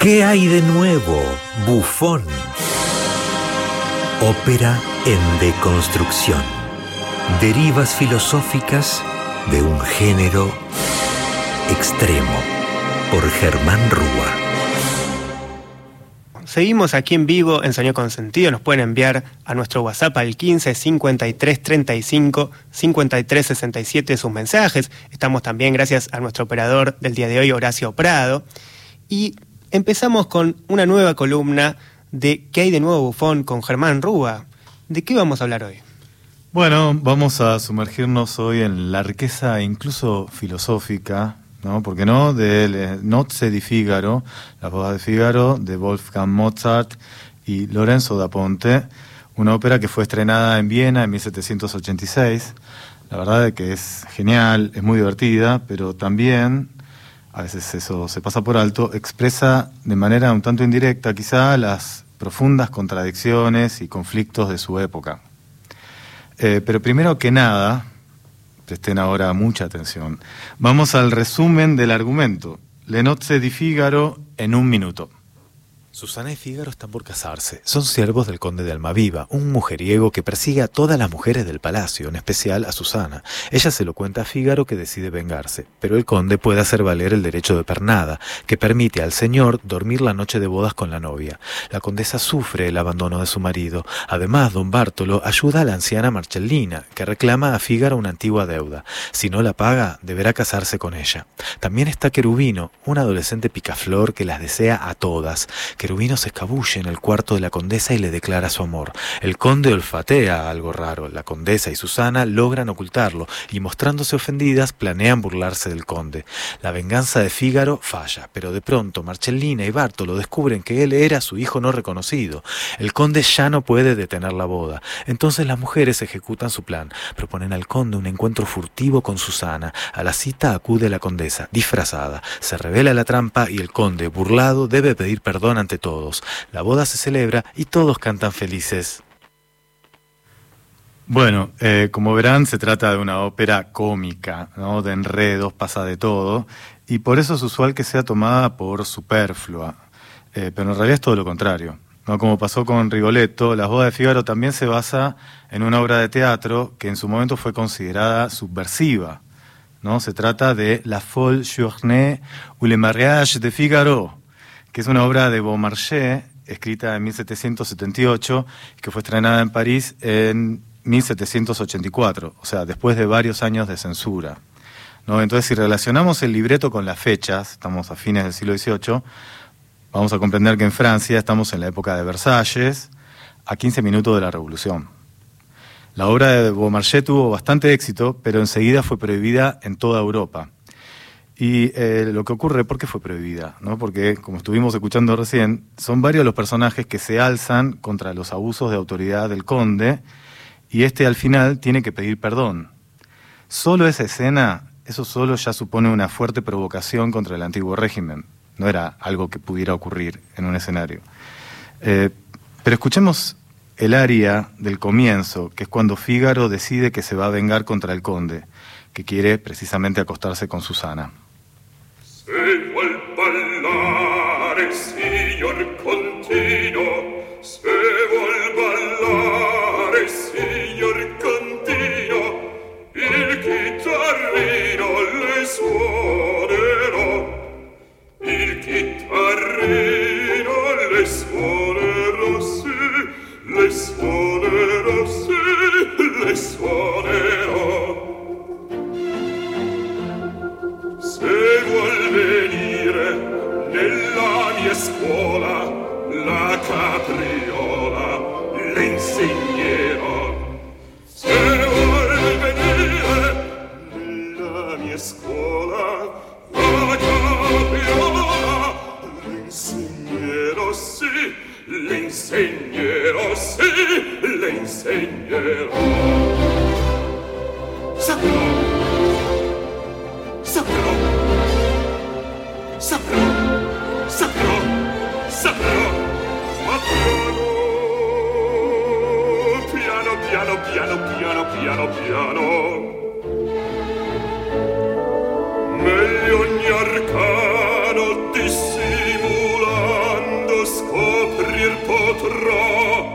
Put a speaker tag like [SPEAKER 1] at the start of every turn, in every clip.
[SPEAKER 1] ¿Qué hay de nuevo, bufón? Ópera en deconstrucción. Derivas filosóficas de un género extremo por Germán Rúa.
[SPEAKER 2] Seguimos aquí en vivo en Sonido con Sentido. Nos pueden enviar a nuestro WhatsApp al 15 53 35 53 67 sus mensajes. Estamos también gracias a nuestro operador del día de hoy, Horacio Prado. Y empezamos con una nueva columna de ¿Qué hay de nuevo bufón? con Germán Rúa. ¿De qué vamos a hablar hoy?
[SPEAKER 3] Bueno, vamos a sumergirnos hoy en la riqueza incluso filosófica, ¿no? ¿Por qué no? De Nozze di Figaro, la boda de Figaro, de Wolfgang Mozart y Lorenzo da Ponte, una ópera que fue estrenada en Viena en 1786. La verdad es que es genial, es muy divertida, pero también, a veces eso se pasa por alto, expresa de manera un tanto indirecta quizá las profundas contradicciones y conflictos de su época. Eh, pero primero que nada, presten ahora mucha atención, vamos al resumen del argumento. Le nozze di Figaro en un minuto.
[SPEAKER 4] Susana y Fígaro están por casarse. Son siervos del conde de Almaviva, un mujeriego que persigue a todas las mujeres del palacio, en especial a Susana. Ella se lo cuenta a Fígaro que decide vengarse, pero el conde puede hacer valer el derecho de pernada, que permite al señor dormir la noche de bodas con la novia. La condesa sufre el abandono de su marido. Además, don Bártolo ayuda a la anciana Marcellina, que reclama a Fígaro una antigua deuda. Si no la paga, deberá casarse con ella. También está Querubino, un adolescente picaflor que las desea a todas Querubino se escabulle en el cuarto de la condesa y le declara su amor. El conde olfatea algo raro. La condesa y Susana logran ocultarlo y mostrándose ofendidas planean burlarse del conde. La venganza de Fígaro falla, pero de pronto Marcellina y Bartolo descubren que él era su hijo no reconocido. El conde ya no puede detener la boda. Entonces las mujeres ejecutan su plan. Proponen al conde un encuentro furtivo con Susana. A la cita acude la condesa, disfrazada. Se revela la trampa y el conde, burlado, debe pedir perdón ante todos. La boda se celebra y todos cantan felices.
[SPEAKER 3] Bueno, eh, como verán, se trata de una ópera cómica, ¿no? de enredos, pasa de todo, y por eso es usual que sea tomada por superflua, eh, pero en realidad es todo lo contrario. ¿no? Como pasó con Rigoletto, Las bodas de Fígaro también se basa en una obra de teatro que en su momento fue considerada subversiva. ¿no? Se trata de La Folle Journée ou le mariage de Figaro, que es una obra de Beaumarchais, escrita en 1778, que fue estrenada en París en 1784, o sea, después de varios años de censura. Entonces, si relacionamos el libreto con las fechas, estamos a fines del siglo XVIII, vamos a comprender que en Francia estamos en la época de Versalles, a 15 minutos de la Revolución. La obra de Beaumarchais tuvo bastante éxito, pero enseguida fue prohibida en toda Europa. Y eh, lo que ocurre, ¿por qué fue prohibida? ¿No? Porque, como estuvimos escuchando recién, son varios los personajes que se alzan contra los abusos de autoridad del conde y este al final tiene que pedir perdón. Solo esa escena, eso solo ya supone una fuerte provocación contra el antiguo régimen. No era algo que pudiera ocurrir en un escenario. Eh, pero escuchemos el aria del comienzo, que es cuando Fígaro decide que se va a vengar contra el conde, que quiere precisamente acostarse con Susana.
[SPEAKER 5] Se piano, piano, piano, piano. Meglio ogni arcano dissimulando scoprir potrò.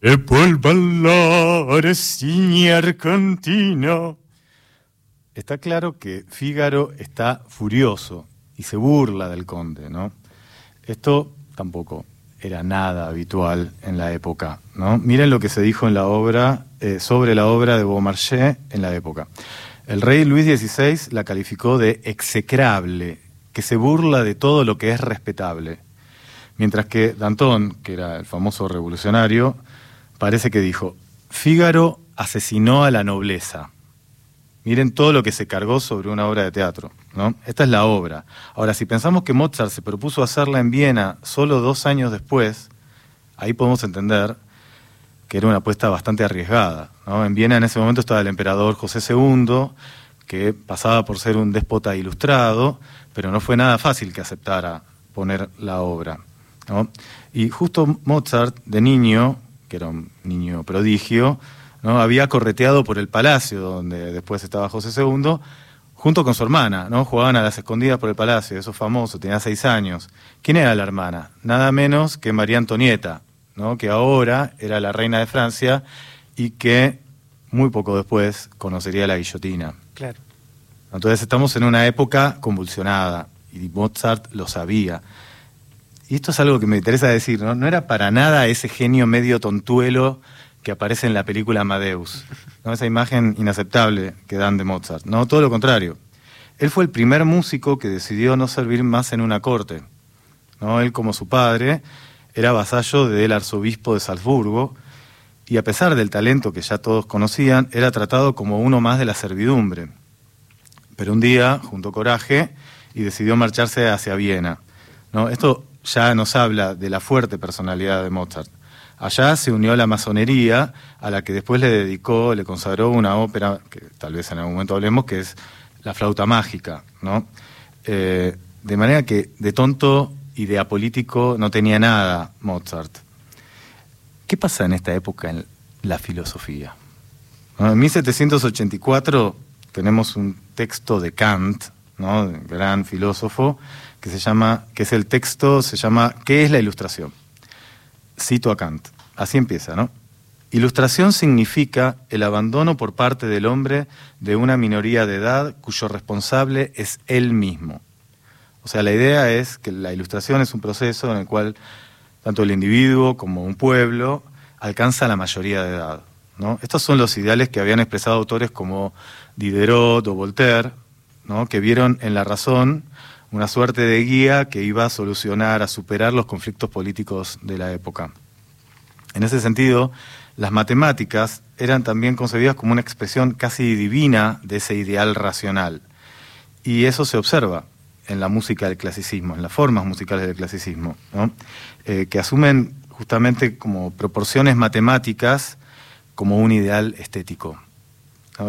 [SPEAKER 3] E poi ballare, signar cantina. Está claro que Fígaro está furioso y se burla del conde, ¿no? Esto tampoco era nada habitual en la época, ¿no? Miren lo que se dijo en la obra, eh, sobre la obra de Beaumarchais en la época. El rey Luis XVI la calificó de execrable, que se burla de todo lo que es respetable. Mientras que Danton, que era el famoso revolucionario, parece que dijo, Fígaro asesinó a la nobleza. Miren todo lo que se cargó sobre una obra de teatro. ¿no? Esta es la obra. Ahora, si pensamos que Mozart se propuso hacerla en Viena solo dos años después, ahí podemos entender que era una apuesta bastante arriesgada. En Viena en ese momento estaba el emperador José II, que pasaba por ser un déspota ilustrado, pero no fue nada fácil que aceptara poner la obra. Y justo Mozart, de niño, que era un niño prodigio, ¿no? había correteado por el palacio donde después estaba José II, junto con su hermana, ¿no? Jugaban a las escondidas por el palacio, eso es famoso, tenía seis años. ¿Quién era la hermana? Nada menos que María Antonieta, ¿no? que ahora era la reina de Francia y que muy poco después conocería la guillotina.
[SPEAKER 2] Claro.
[SPEAKER 3] Entonces estamos en una época convulsionada y Mozart lo sabía. Y esto es algo que me interesa decir, ¿no? No era para nada ese genio medio tontuelo que aparece en la película Amadeus, ¿no? esa imagen inaceptable que dan de Mozart. No, todo lo contrario. Él fue el primer músico que decidió no servir más en una corte. ¿no? Él, como su padre, era vasallo del arzobispo de Salzburgo y a pesar del talento que ya todos conocían, era tratado como uno más de la servidumbre. Pero un día juntó coraje y decidió marcharse hacia Viena. ¿no? Esto ya nos habla de la fuerte personalidad de Mozart. Allá se unió a la masonería, a la que después le dedicó, le consagró una ópera, que tal vez en algún momento hablemos, que es La flauta mágica, ¿no? Eh, de manera que de tonto y de apolítico no tenía nada Mozart. ¿Qué pasa en esta época en la filosofía? en 1784 tenemos un texto de Kant, ¿no? gran filósofo, que se llama, que es el texto, se llama ¿Qué es la ilustración? Cito a Kant. Así empieza, ¿no? Ilustración significa el abandono por parte del hombre de una minoría de edad cuyo responsable es él mismo. O sea, la idea es que la ilustración es un proceso en el cual tanto el individuo como un pueblo alcanza la mayoría de edad. ¿no? Estos son los ideales que habían expresado autores como Diderot o Voltaire, ¿no? que vieron en la razón una suerte de guía que iba a solucionar, a superar los conflictos políticos de la época. En ese sentido, las matemáticas eran también concebidas como una expresión casi divina de ese ideal racional. Y eso se observa en la música del clasicismo, en las formas musicales del clasicismo, eh, que asumen justamente como proporciones matemáticas como un ideal estético.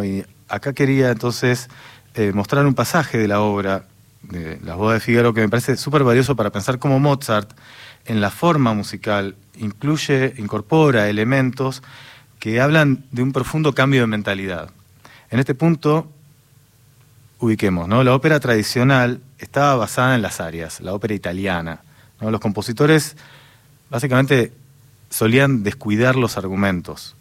[SPEAKER 3] Y acá quería entonces eh, mostrar un pasaje de la obra de Las bodas de Figaro que me parece súper valioso para pensar cómo Mozart en la forma musical incluye, incorpora elementos que hablan de un profundo cambio de mentalidad. En este punto, ubiquemos, ¿no? La ópera tradicional estaba basada en las áreas, la ópera italiana. Los compositores básicamente solían descuidar los argumentos.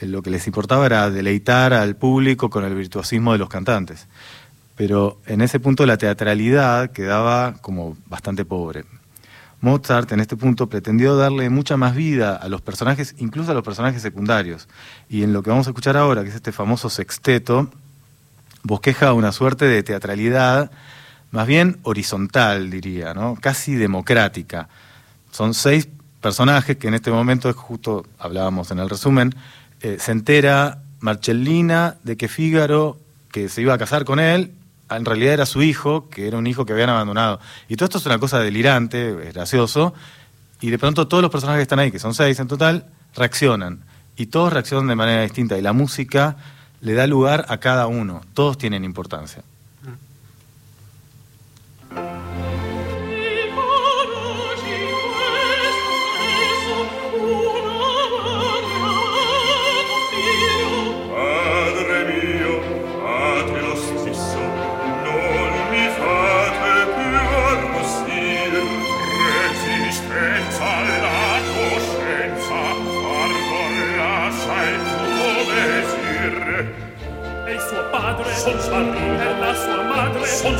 [SPEAKER 3] Lo que les importaba era deleitar al público con el virtuosismo de los cantantes pero en ese punto la teatralidad quedaba como bastante pobre. Mozart en este punto pretendió darle mucha más vida a los personajes, incluso a los personajes secundarios. Y en lo que vamos a escuchar ahora, que es este famoso sexteto, bosqueja una suerte de teatralidad más bien horizontal, diría, ¿no? casi democrática. Son seis personajes que en este momento, es justo hablábamos en el resumen, eh, se entera Marcellina de que Fígaro, que se iba a casar con él, en realidad era su hijo, que era un hijo que habían abandonado. Y todo esto es una cosa delirante, es gracioso, y de pronto todos los personajes que están ahí, que son seis en total, reaccionan. Y todos reaccionan de manera distinta, y la música le da lugar a cada uno, todos tienen importancia.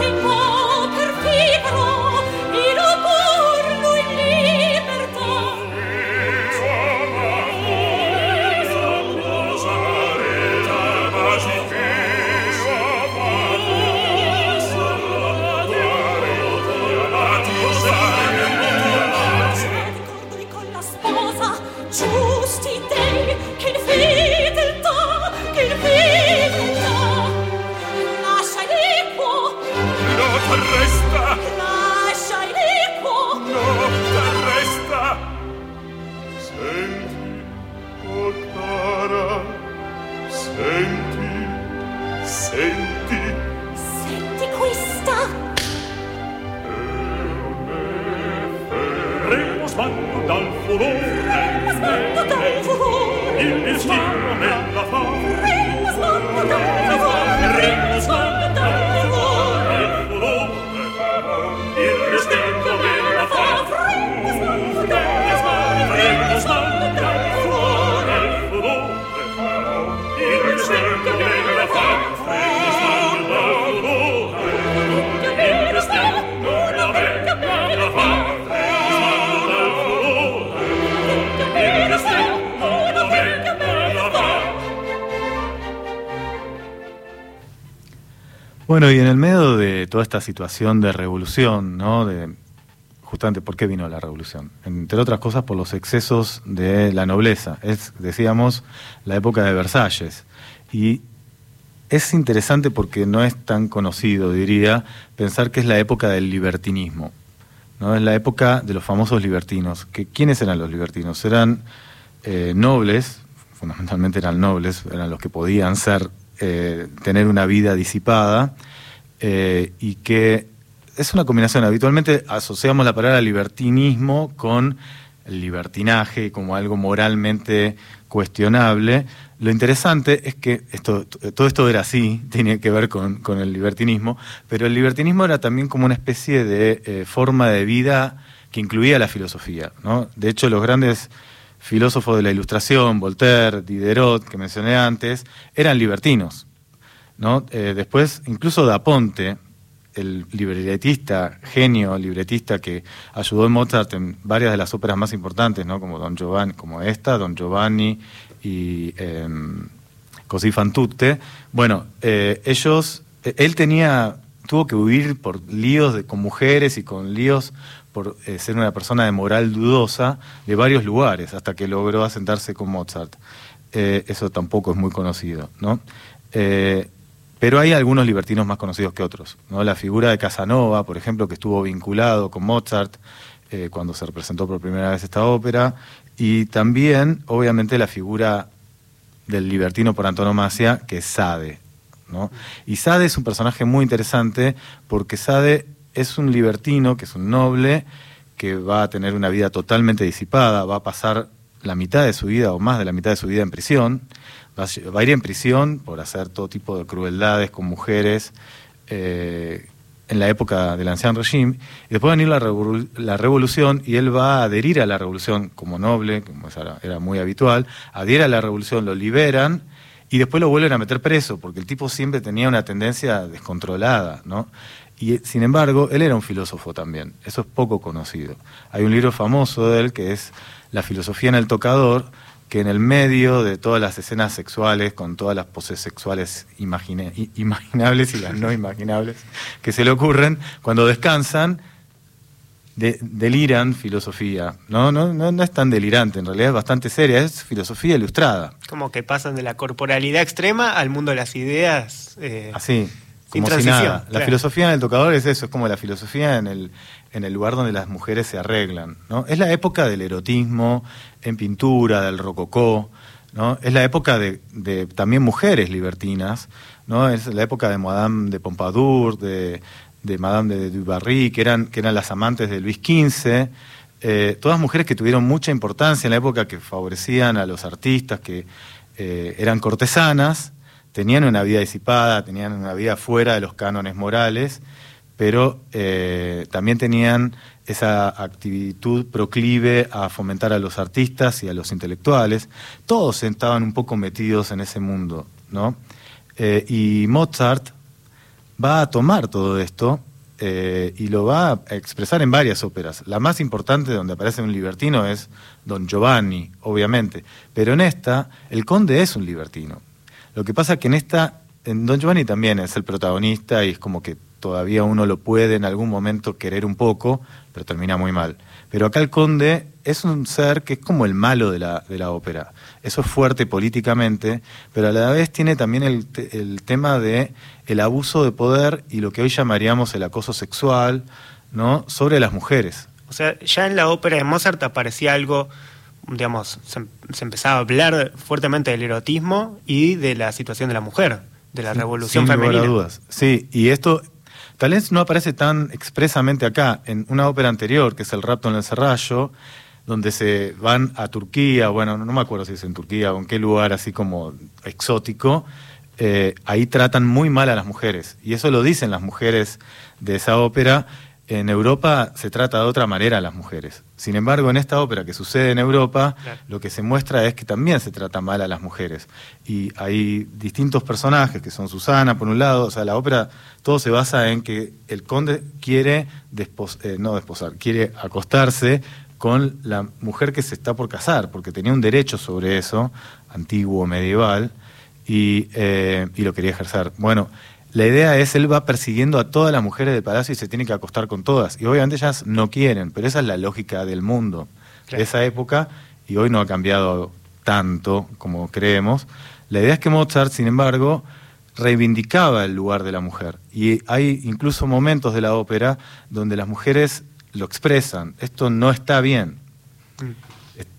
[SPEAKER 6] people.
[SPEAKER 3] Bueno, y en el medio de toda esta situación de revolución, ¿no? De justamente por qué vino la revolución, entre otras cosas por los excesos de la nobleza. Es, decíamos, la época de Versalles. Y es interesante porque no es tan conocido, diría, pensar que es la época del libertinismo. ¿no? Es la época de los famosos libertinos. Que, ¿Quiénes eran los libertinos? Eran eh, nobles, fundamentalmente eran nobles, eran los que podían ser, eh, tener una vida disipada, eh, y que es una combinación. Habitualmente asociamos la palabra libertinismo con el libertinaje como algo moralmente cuestionable. Lo interesante es que esto, todo esto era así, tenía que ver con, el libertinismo, pero el libertinismo era también como una especie de eh, forma de vida que incluía la filosofía. ¿no? De hecho, los grandes filósofos de la Ilustración, Voltaire, Diderot, que mencioné antes, eran libertinos. ¿no? Eh, después, incluso Da Ponte, el libretista, genio libretista que ayudó a Mozart en varias de las óperas más importantes, ¿no? como Don Giovanni, como esta, Don Giovanni y eh, Così fan tutte. Bueno, eh, ellos, eh, él tenía, tuvo que huir por líos de, con mujeres y con líos por eh, ser una persona de moral dudosa de varios lugares hasta que logró asentarse con Mozart. Eh, eso tampoco es muy conocido, ¿no? Eh, pero hay algunos libertinos más conocidos que otros. ¿no? La figura de Casanova, por ejemplo, que estuvo vinculado con Mozart cuando se representó por primera vez esta ópera, y también, obviamente, la figura del libertino por antonomasia, que es Sade. ¿no? Y Sade es un personaje muy interesante porque Sade es un libertino, que es un noble, que va a tener una vida totalmente disipada, va a pasar la mitad de su vida o más de la mitad de su vida en prisión, va a, a ir en prisión por hacer todo tipo de crueldades con mujeres eh, en la época del anciano régimen, y después va a venir la, la revolución y él va a adherir a la revolución como noble, como era muy habitual, adhiere a la revolución, lo liberan y después lo vuelven a meter preso, porque el tipo siempre tenía una tendencia descontrolada, ¿no? Y eh, sin embargo, él era un filósofo también, eso es poco conocido. Hay un libro famoso de él que es La filosofía en el tocador, que en el medio de todas las escenas sexuales, con todas las poses sexuales imagine- imaginables y las no imaginables que se le ocurren, cuando descansan, de- deliran filosofía. No, no, no, no es tan delirante, en realidad es bastante seria, es filosofía ilustrada.
[SPEAKER 2] Como que pasan de la corporalidad extrema al mundo de las ideas. eh,
[SPEAKER 3] Así,
[SPEAKER 2] Sin
[SPEAKER 3] como si
[SPEAKER 2] transición,
[SPEAKER 3] nada. La
[SPEAKER 2] claro.
[SPEAKER 3] filosofía en el tocador es eso, es como la filosofía en el, en el lugar donde las mujeres se arreglan. ¿no? Es la época del erotismo en pintura, del rococó. ¿no? Es la época de, de también mujeres libertinas, ¿no? Es la época de Madame de Pompadour, de, de Madame de Dubarry, que eran, que eran las amantes de Luis XV. Eh, todas mujeres que tuvieron mucha importancia en la época, que favorecían a los artistas, que eh, eran cortesanas, tenían una vida disipada, tenían una vida fuera de los cánones morales, pero eh, también tenían esa actitud proclive a fomentar a los artistas y a los intelectuales. Todos estaban un poco metidos en ese mundo, ¿no? Eh, y Mozart va a tomar todo esto eh, y lo va a expresar en varias óperas. La más importante donde aparece un libertino es Don Giovanni, obviamente, pero en esta el conde es un libertino. Lo que pasa que en esta, en Don Giovanni también es el protagonista y es como que todavía uno lo puede en algún momento querer un poco, pero termina muy mal. Pero acá el conde es un ser que es como el malo de la, de la ópera. Eso es fuerte políticamente, pero a la vez tiene también el, el tema de el abuso de poder y lo que hoy llamaríamos el acoso sexual, ¿no? sobre las mujeres.
[SPEAKER 2] O sea, ya en la ópera de Mozart aparecía algo, digamos, se, se empezaba a hablar fuertemente del erotismo y de la situación de la mujer, de la revolución
[SPEAKER 3] Sin lugar a
[SPEAKER 2] femenina.
[SPEAKER 3] dudas. Sí, y esto tal vez no aparece tan expresamente acá. En una ópera anterior, que es El rapto en el Serrallo, donde se van a Turquía, bueno, no me acuerdo si es en Turquía o en qué lugar así como exótico, eh, ahí tratan muy mal a las mujeres. Y eso lo dicen las mujeres de esa ópera. En Europa se trata de otra manera a las mujeres. Sin embargo, en esta ópera que sucede en Europa,
[SPEAKER 2] Claro.
[SPEAKER 3] lo que se muestra es que también se trata mal a las mujeres. Y hay distintos personajes que son Susana, por un lado, o sea, la ópera todo se basa en que el conde quiere, despos- eh, no desposar, quiere acostarse con la mujer que se está por casar, porque tenía un derecho sobre eso, antiguo, medieval, y, eh, y lo quería ejercer. Bueno, la idea es, él va persiguiendo a todas las mujeres del palacio y se tiene que acostar con todas. Y obviamente ellas no quieren, pero esa es la lógica del mundo
[SPEAKER 2] Claro.
[SPEAKER 3] de esa época y hoy no ha cambiado tanto como creemos. La idea es que Mozart, sin embargo, reivindicaba el lugar de la mujer. Y hay incluso momentos de la ópera donde las mujeres lo expresan. Esto no está bien.
[SPEAKER 2] Mm.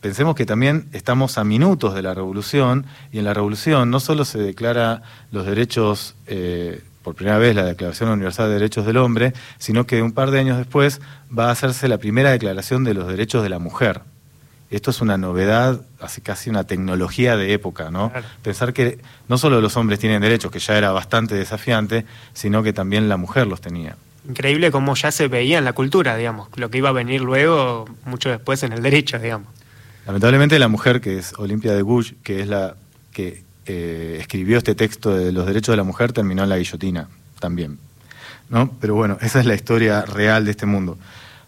[SPEAKER 3] Pensemos que también estamos a minutos de la revolución y en la revolución no solo se declara los derechos, eh, por primera vez la Declaración Universal de Derechos del Hombre, sino que un par de años después va a hacerse la primera declaración de los derechos de la mujer. Esto es una novedad, así casi una tecnología de época, ¿no?
[SPEAKER 2] Claro.
[SPEAKER 3] Pensar que no solo los hombres tienen derechos, que ya era bastante desafiante, sino que también la mujer los tenía.
[SPEAKER 2] Increíble cómo ya se veía en la cultura, digamos, lo que iba a venir luego, mucho después en el derecho, digamos.
[SPEAKER 3] Lamentablemente la mujer que es Olimpia de Gouges, que es la que eh, escribió este texto de los derechos de la mujer, terminó en la guillotina también. ¿no? Pero bueno, esa es la historia real de este mundo.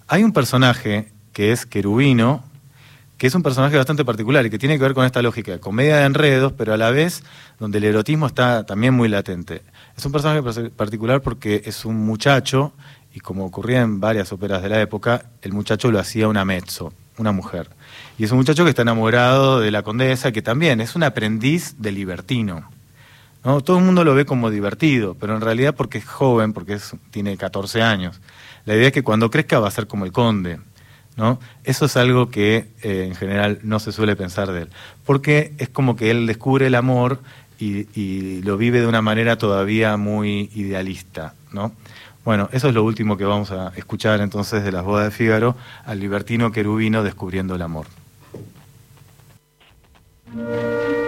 [SPEAKER 3] Hay un personaje que es Querubino, que es un personaje bastante particular y que tiene que ver con esta lógica comedia de enredos, pero a la vez donde el erotismo está también muy latente. Es un personaje par- particular porque es un muchacho, y como ocurría en varias óperas de la época, el muchacho lo hacía una mezzo, una mujer. Y es un muchacho que está enamorado de la condesa, que también es un aprendiz de libertino. ¿no? Todo el mundo lo ve como divertido, pero en realidad porque es joven, porque tiene 14 años. La idea es que cuando crezca va a ser como el conde. ¿no? Eso es algo que eh, en general no se suele pensar de él, porque es como que él descubre el amor y, y lo vive de una manera todavía muy idealista. ¿no? Bueno, eso es lo último que vamos a escuchar entonces de las bodas de Fígaro, al libertino querubino descubriendo el amor.
[SPEAKER 6] Thank you.